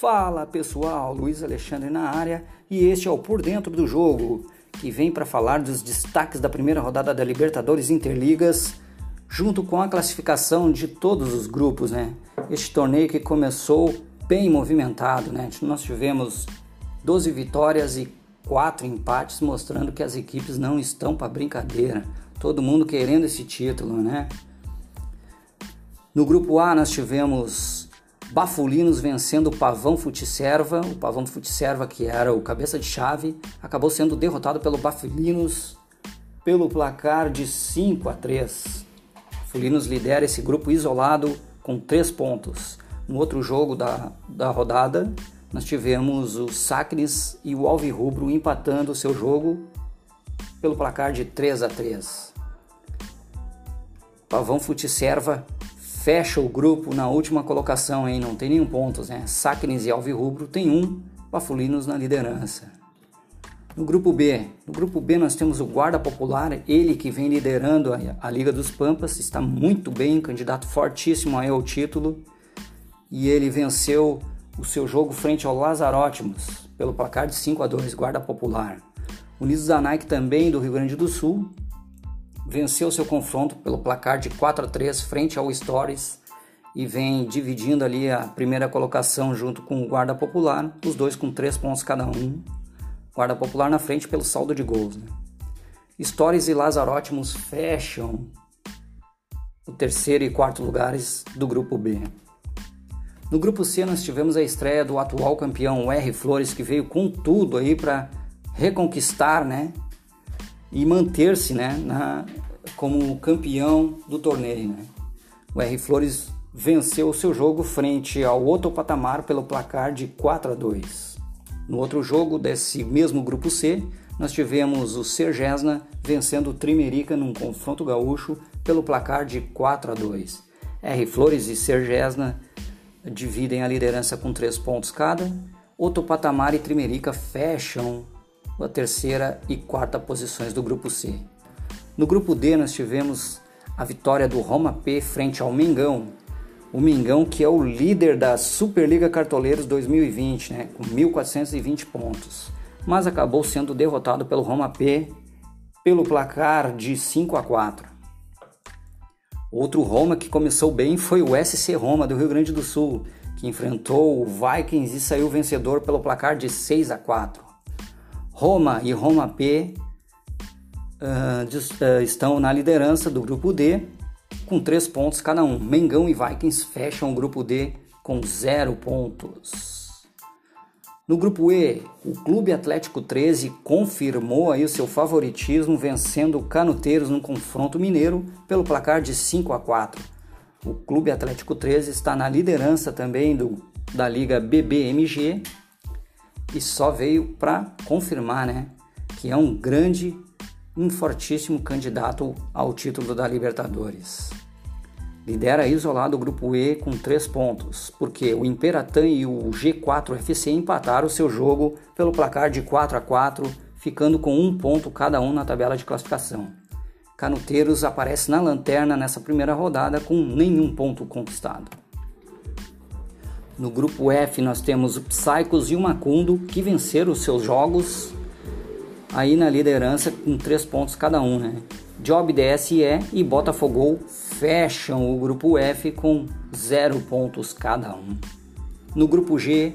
Fala pessoal, Luiz Alexandre na área e este é o Por Dentro do Jogo, que vem para falar dos destaques da primeira rodada da Libertadores Interligas, junto com a classificação de todos os grupos, né? Este torneio que começou bem movimentado, né? Nós tivemos 12 vitórias e 4 empates, mostrando que as equipes não estão para brincadeira. Todo mundo querendo esse título, né? No grupo A nós tivemos Bafulinos vencendo o Pavão Futisserva. O Pavão Futisserva, que era o cabeça de chave, acabou sendo derrotado pelo Bafulinos pelo placar de 5 a 3. Bafulinos lidera esse grupo isolado com 3 pontos. No outro jogo da, da rodada, nós tivemos o Sacres e o Alvirrubro empatando o seu jogo pelo placar de 3 a 3. Pavão Futisserva fecha o grupo na última colocação, hein? Não tem nenhum pontos, né? Sacnes e Alvirrubro tem um, Bafulinos na liderança. No grupo B, no grupo B nós temos o Guarda Popular, ele que vem liderando a, a Liga dos Pampas, está muito bem, candidato fortíssimo aí ao título, e ele venceu o seu jogo frente ao Lazarótimos pelo placar de 5 a 2, Guarda Popular. Unidos da Nike também do Rio Grande do Sul venceu seu confronto pelo placar de 4 a 3 frente ao Stories e vem dividindo ali a primeira colocação junto com o Guarda Popular, os dois com 3 pontos cada um. Guarda Popular na frente pelo saldo de gols. Né? Stories e Lazarótimos fecham o terceiro e quarto lugares do grupo B. No grupo C nós tivemos a estreia do atual campeão R Flores que veio com tudo aí para reconquistar, né, e manter-se né, na, como campeão do torneio. Né? O R Flores venceu o seu jogo frente ao outro patamar pelo placar de 4 a 2. No outro jogo desse mesmo grupo C, nós tivemos o Sergesna vencendo o Trimerica num confronto gaúcho pelo placar de 4 a 2. R Flores e Sergesna dividem a liderança com 3 pontos cada. Outro patamar e Trimerica fecham a terceira e quarta posições do grupo C. No grupo D nós tivemos a vitória do Roma P frente ao Mengão. O Mengão que é o líder da Superliga Cartoleiros 2020, né, com 1.420 pontos, mas acabou sendo derrotado pelo Roma P pelo placar de 5 a 4. Outro Roma que começou bem foi o SC Roma do Rio Grande do Sul, que enfrentou o Vikings e saiu vencedor pelo placar de 6 a 4. Roma e Roma P uh, estão na liderança do grupo D com três pontos cada um. Mengão e Vikings fecham o grupo D com zero pontos. No grupo E, o Clube Atlético 13 confirmou aí o seu favoritismo vencendo o Canuteiros no confronto mineiro pelo placar de 5 a 4. O Clube Atlético 13 está na liderança também do, da Liga BBMG e só veio para confirmar, né, que é um grande, um fortíssimo candidato ao título da Libertadores. Lidera isolado o grupo E com três pontos, porque o Imperatan e o G4 FC empataram seu jogo pelo placar de 4 a 4, ficando com um ponto cada um na tabela de classificação. Canuteiros aparece na lanterna nessa primeira rodada com nenhum ponto conquistado. No grupo F nós temos o Psychos e o Macundo que venceram os seus jogos aí na liderança com três pontos cada um, né? Job DSE e Botafogo fecham o grupo F com zero pontos cada um. No grupo G,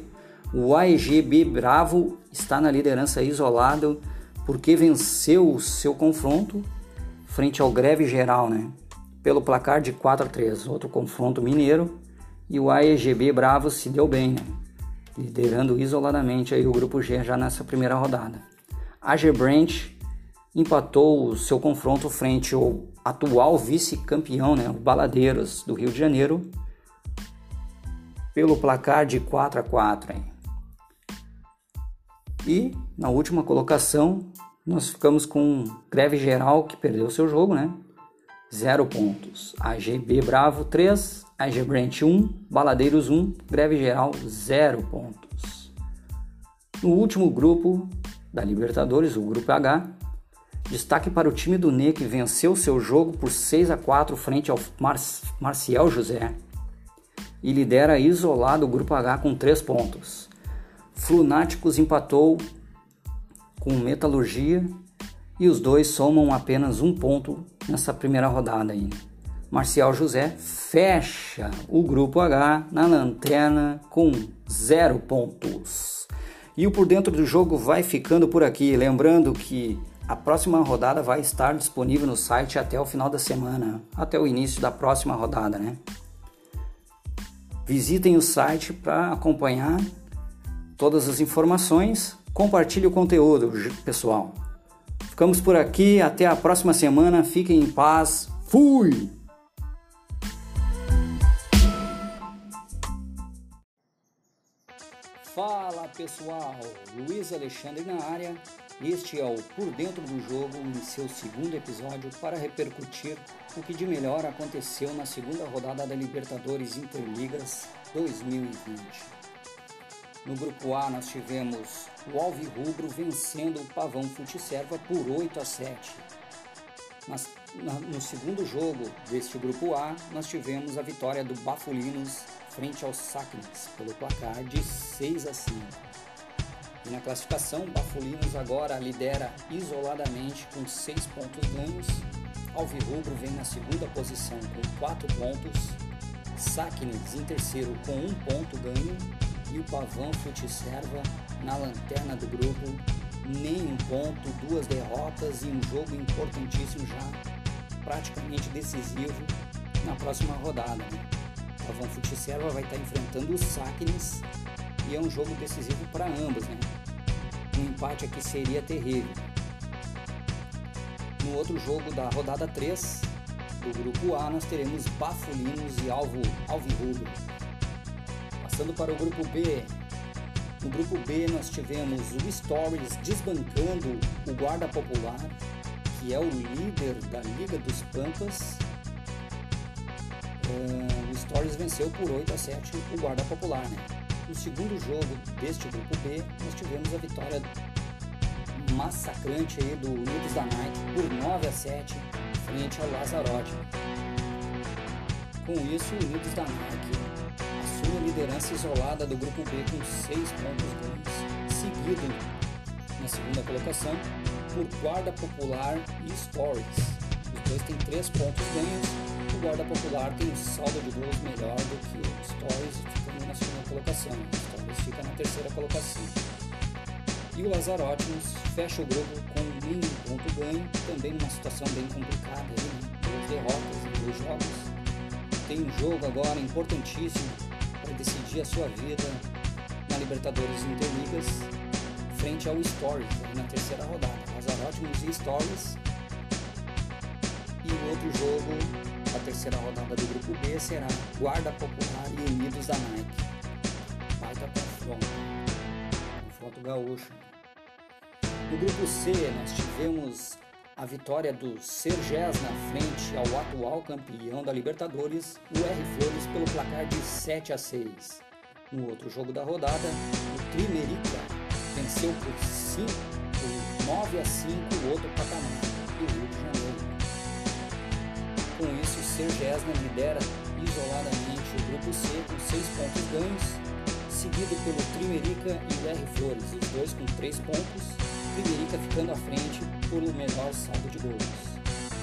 o AEGB Bravo está na liderança isolado porque venceu o seu confronto frente ao Greve Geral, né? Pelo placar de 4 a 3. Outro confronto mineiro e o AEGB Bravo se deu bem, né? liderando isoladamente aí o grupo G já nessa primeira rodada. A Gerbrandt empatou o seu confronto frente ao atual vice-campeão, né, o Baladeiros do Rio de Janeiro, pelo placar de 4 a 4. Hein? E na última colocação nós ficamos com Greve Geral que perdeu seu jogo, né? Zero pontos. AGB Bravo 3, AG Branch 1, Baladeiros 1, Greve Geral 0 pontos. No último grupo da Libertadores, o grupo H, destaque para o time do NE que venceu seu jogo por 6 a 4 frente ao Mar Marcial José. e lidera isolado o grupo H com 3 pontos. Flunáticos empatou com Metalurgia e os dois somam apenas um ponto nessa primeira rodada aí. Marcial José fecha o grupo H na lanterna com zero pontos. E o Por Dentro do Jogo vai ficando por aqui. Lembrando que a próxima rodada vai estar disponível no site até o final da semana, até o início da próxima rodada, né? Visitem o site para acompanhar todas as informações. Compartilhe o conteúdo, pessoal. Ficamos por aqui, até a próxima semana. Fiquem em paz. Fui! Fala pessoal, Luiz Alexandre na área. Este é o Por Dentro do Jogo em seu segundo episódio para repercutir o que de melhor aconteceu na segunda rodada da Libertadores Interligas 2020. No grupo A nós tivemos o Alvi Rubro vencendo o Pavão Futserva por 8 a 7. Nas, na, no segundo jogo deste grupo A, nós tivemos a vitória do Bafulinos frente ao Sacnes pelo placar de 6 a 5. E na classificação, o Bafulinos agora lidera isoladamente com 6 pontos ganhos. Alvirrubro vem na segunda posição com 4 pontos. Sacnes em terceiro com 1 ponto ganho e o Pavão Futserva na lanterna do grupo, nenhum ponto, duas derrotas e um jogo importantíssimo já, praticamente decisivo na próxima rodada. Né? O Pavão Futserva vai estar enfrentando o Sacnes e é um jogo decisivo para ambos. Né? Um empate aqui seria terrível. No outro jogo da rodada 3 do grupo A, nós teremos Bafulinos e Alvo Alvirrubro. Passando para o grupo B, no grupo B nós tivemos o Stories desbancando o guarda popular, que é o líder da Liga dos Pampas. O Stories venceu por 8 a 7 o guarda popular. Né? No segundo jogo deste grupo B, nós tivemos a vitória massacrante aí do Unidos da Nike por 9 a 7 frente ao Lazarote. Com isso, o Unidos da Nike assume a liderança isolada do grupo B com 6 pontos ganhos, seguido na segunda colocação por Guarda Popular e Stories. Os dois têm 3 pontos ganhos, Guarda Popular tem um saldo de gols melhor do que o Stories, ficando na segunda colocação. O Stories fica na terceira colocação. E o Lazarotimus fecha o grupo com nenhum ponto ganho, também numa situação bem complicada, né? duas derrotas em dois jogos. Tem um jogo agora importantíssimo para decidir a sua vida na Libertadores Interligas frente ao Stories na terceira rodada. Lazarotimus e Stories. E o outro jogo, a terceira rodada do grupo B, será Guarda Popular e Unidos da Nike. Baita confronto. Confronto gaúcho. No grupo C, nós tivemos a vitória do Sergés na frente ao atual campeão da Libertadores, o R Flores, pelo placar de 7 a 6. No outro jogo da rodada, o Trimerica venceu por 5, por 9 a 5 o outro patamar do Rio de Janeiro. Com isso, Sergesna lidera isoladamente o grupo C com 6 pontos ganhos, seguido pelo Trimerica e R Flores, os dois com 3 pontos, Frederica ficando à frente por o melhor saldo de gols.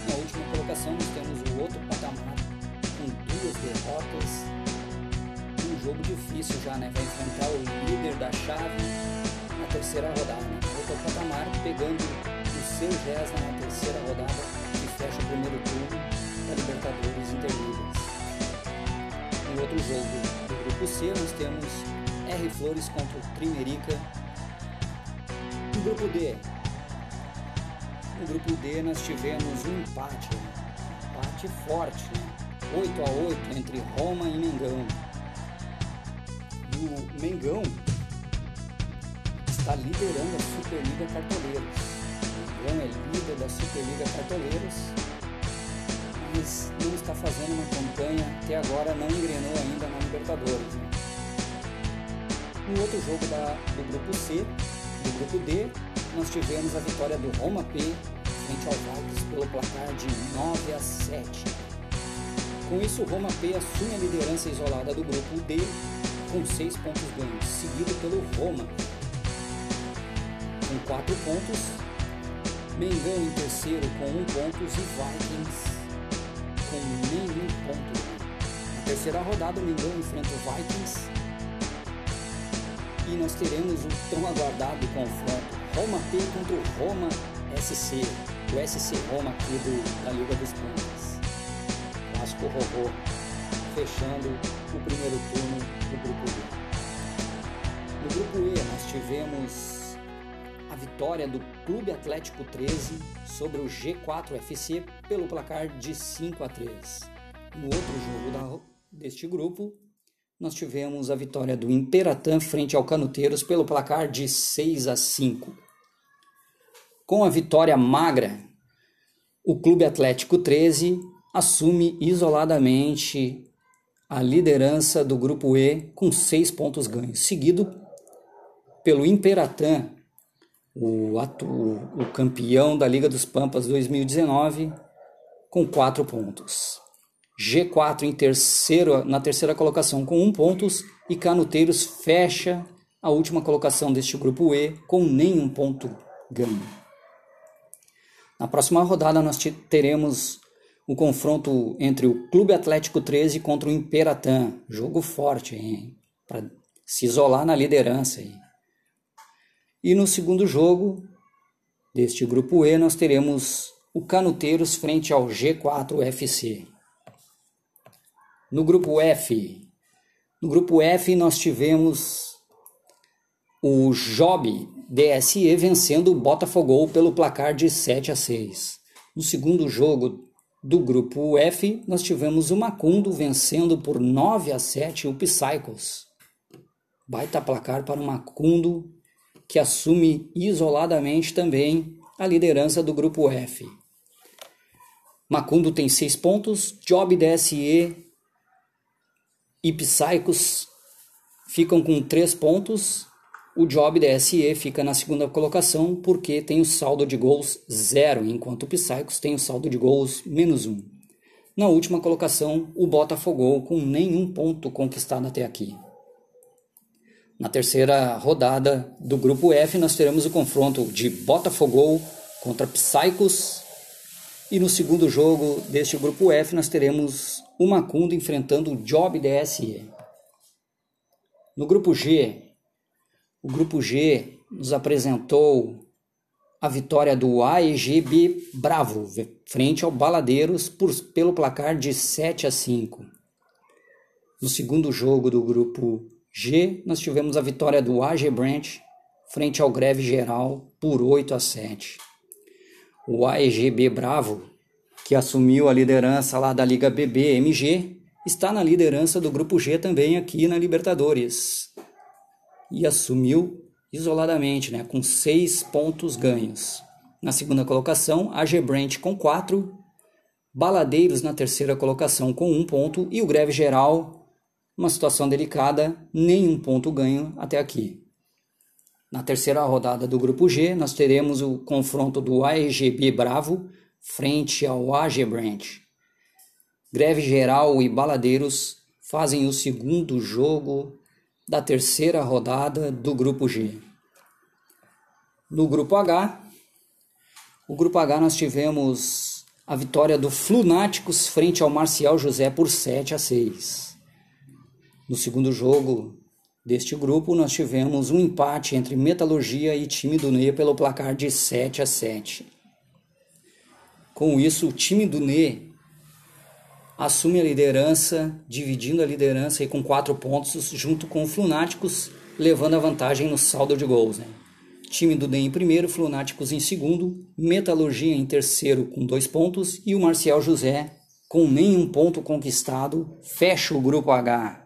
Na última colocação nós temos o outro patamar com duas derrotas um jogo difícil já, né? Vai enfrentar o líder da chave na terceira rodada. Né? Outro patamar pegando o seu na terceira rodada e fecha o primeiro turno da Libertadores Interligas. No outro jogo do grupo C nós temos R Flores contra o Trimerica grupo D. No grupo D nós tivemos um empate, um empate forte, né? 8 a 8 entre Roma e Mengão. O Mengão está liderando a Superliga Cartoleiros. O Mengão é líder da Superliga Cartoleiros, mas não está fazendo uma campanha, até agora não engrenou ainda na Libertadores. Né? No outro jogo da, do grupo C, no grupo D, nós tivemos a vitória do Roma P frente ao Valdes pelo placar de 9 a 7. Com isso, Roma P assume a liderança isolada do grupo D com 6 pontos ganhos, seguido pelo Roma com 4 pontos, Mengão em terceiro com 1 um ponto e Vikings com nenhum ponto. Na terceira rodada, o Mengão enfrenta o Vikings e nós teremos o tão aguardado confronto Roma P contra o Roma SC, o SC Roma aqui do, da Liga dos Pontos. Clássico Rorô, fechando o primeiro turno do grupo E. No grupo E nós tivemos a vitória do Clube Atlético 13 sobre o G4 FC pelo placar de 5 a 3. No outro jogo da, deste grupo, nós tivemos a vitória do Imperatã frente ao Canuteiros pelo placar de 6 a 5. Com a vitória magra, o Clube Atlético 13 assume isoladamente a liderança do grupo E com seis pontos ganhos, seguido pelo Imperatã, o, o campeão da Liga dos Pampas 2019, com quatro pontos. G4 em terceiro, na terceira colocação com um pontos e Canuteiros fecha a última colocação deste grupo E com nenhum ponto ganho. Na próxima rodada nós teremos o confronto entre o Clube Atlético 13 contra o Imperatã. Jogo forte? Para se isolar na liderança. Hein? E no segundo jogo deste grupo E nós teremos o Canuteiros frente ao G4 FC. No grupo F, no grupo F nós tivemos o Job DSE vencendo o Botafogo pelo placar de 7 a 6. No segundo jogo do grupo F, nós tivemos o Macundo vencendo por 9 a 7 o Psychos. Baita placar para o Macundo, que assume isoladamente também a liderança do grupo F. Macundo tem 6 pontos, Job DSE e Psychos ficam com três pontos. O Job da SE fica na segunda colocação porque tem o saldo de gols zero, enquanto o Psychos tem o saldo de gols menos um. Na última colocação, o Botafogo com nenhum ponto conquistado até aqui. Na terceira rodada do grupo F, nós teremos o confronto de Botafogo contra Psychos. E no segundo jogo deste grupo F, nós teremos o Macundo enfrentando o Job DSE. No grupo G, o grupo G nos apresentou a vitória do AEGB Bravo frente ao Baladeiros por, pelo placar de 7 a 5. No segundo jogo do grupo G, nós tivemos a vitória do AG Branch frente ao Greve Geral por 8 a 7. O AEGB Bravo que assumiu a liderança lá da Liga BBMG, está na liderança do Grupo G também aqui na Libertadores. E assumiu isoladamente, né, com seis pontos ganhos. Na segunda colocação, a Gebrant com quatro, Baladeiros na terceira colocação com um ponto e o Greve Geral, uma situação delicada, nenhum ponto ganho até aqui. Na terceira rodada do Grupo G, nós teremos o confronto do AEGB Bravo frente ao AG Branch. Greve Geral e Baladeiros fazem o segundo jogo da terceira rodada do Grupo G. No Grupo H, o Grupo H nós tivemos a vitória do Flunáticos frente ao Marcial José por 7 a 6. No segundo jogo deste grupo, nós tivemos um empate entre Metalurgia e time do Ney pelo placar de 7 a 7. Com isso, o time do Nê assume a liderança, dividindo a liderança aí com quatro pontos, junto com o Flunáticos, levando a vantagem no saldo de gols. Né? Time do Nê em primeiro, Flunáticos em segundo, Metalurgia em terceiro com dois pontos e o Marcial José com nenhum ponto conquistado, fecha o grupo H.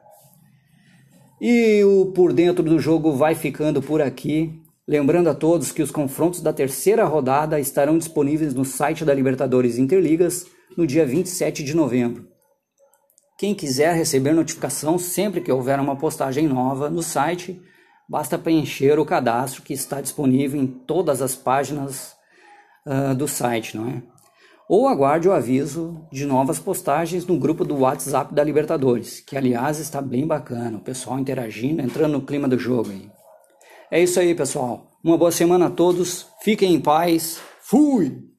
E o por dentro do jogo vai ficando por aqui. Lembrando a todos que os confrontos da terceira rodada estarão disponíveis no site da Libertadores Interligas no dia 27 de novembro. Quem quiser receber notificação sempre que houver uma postagem nova no site, basta preencher o cadastro que está disponível em todas as páginas uh, do site, não é? Ou aguarde o aviso de novas postagens no grupo do WhatsApp da Libertadores, que aliás está bem bacana, o pessoal interagindo, entrando no clima do jogo aí. É isso aí, pessoal. Uma boa semana a todos. Fiquem em paz. Fui!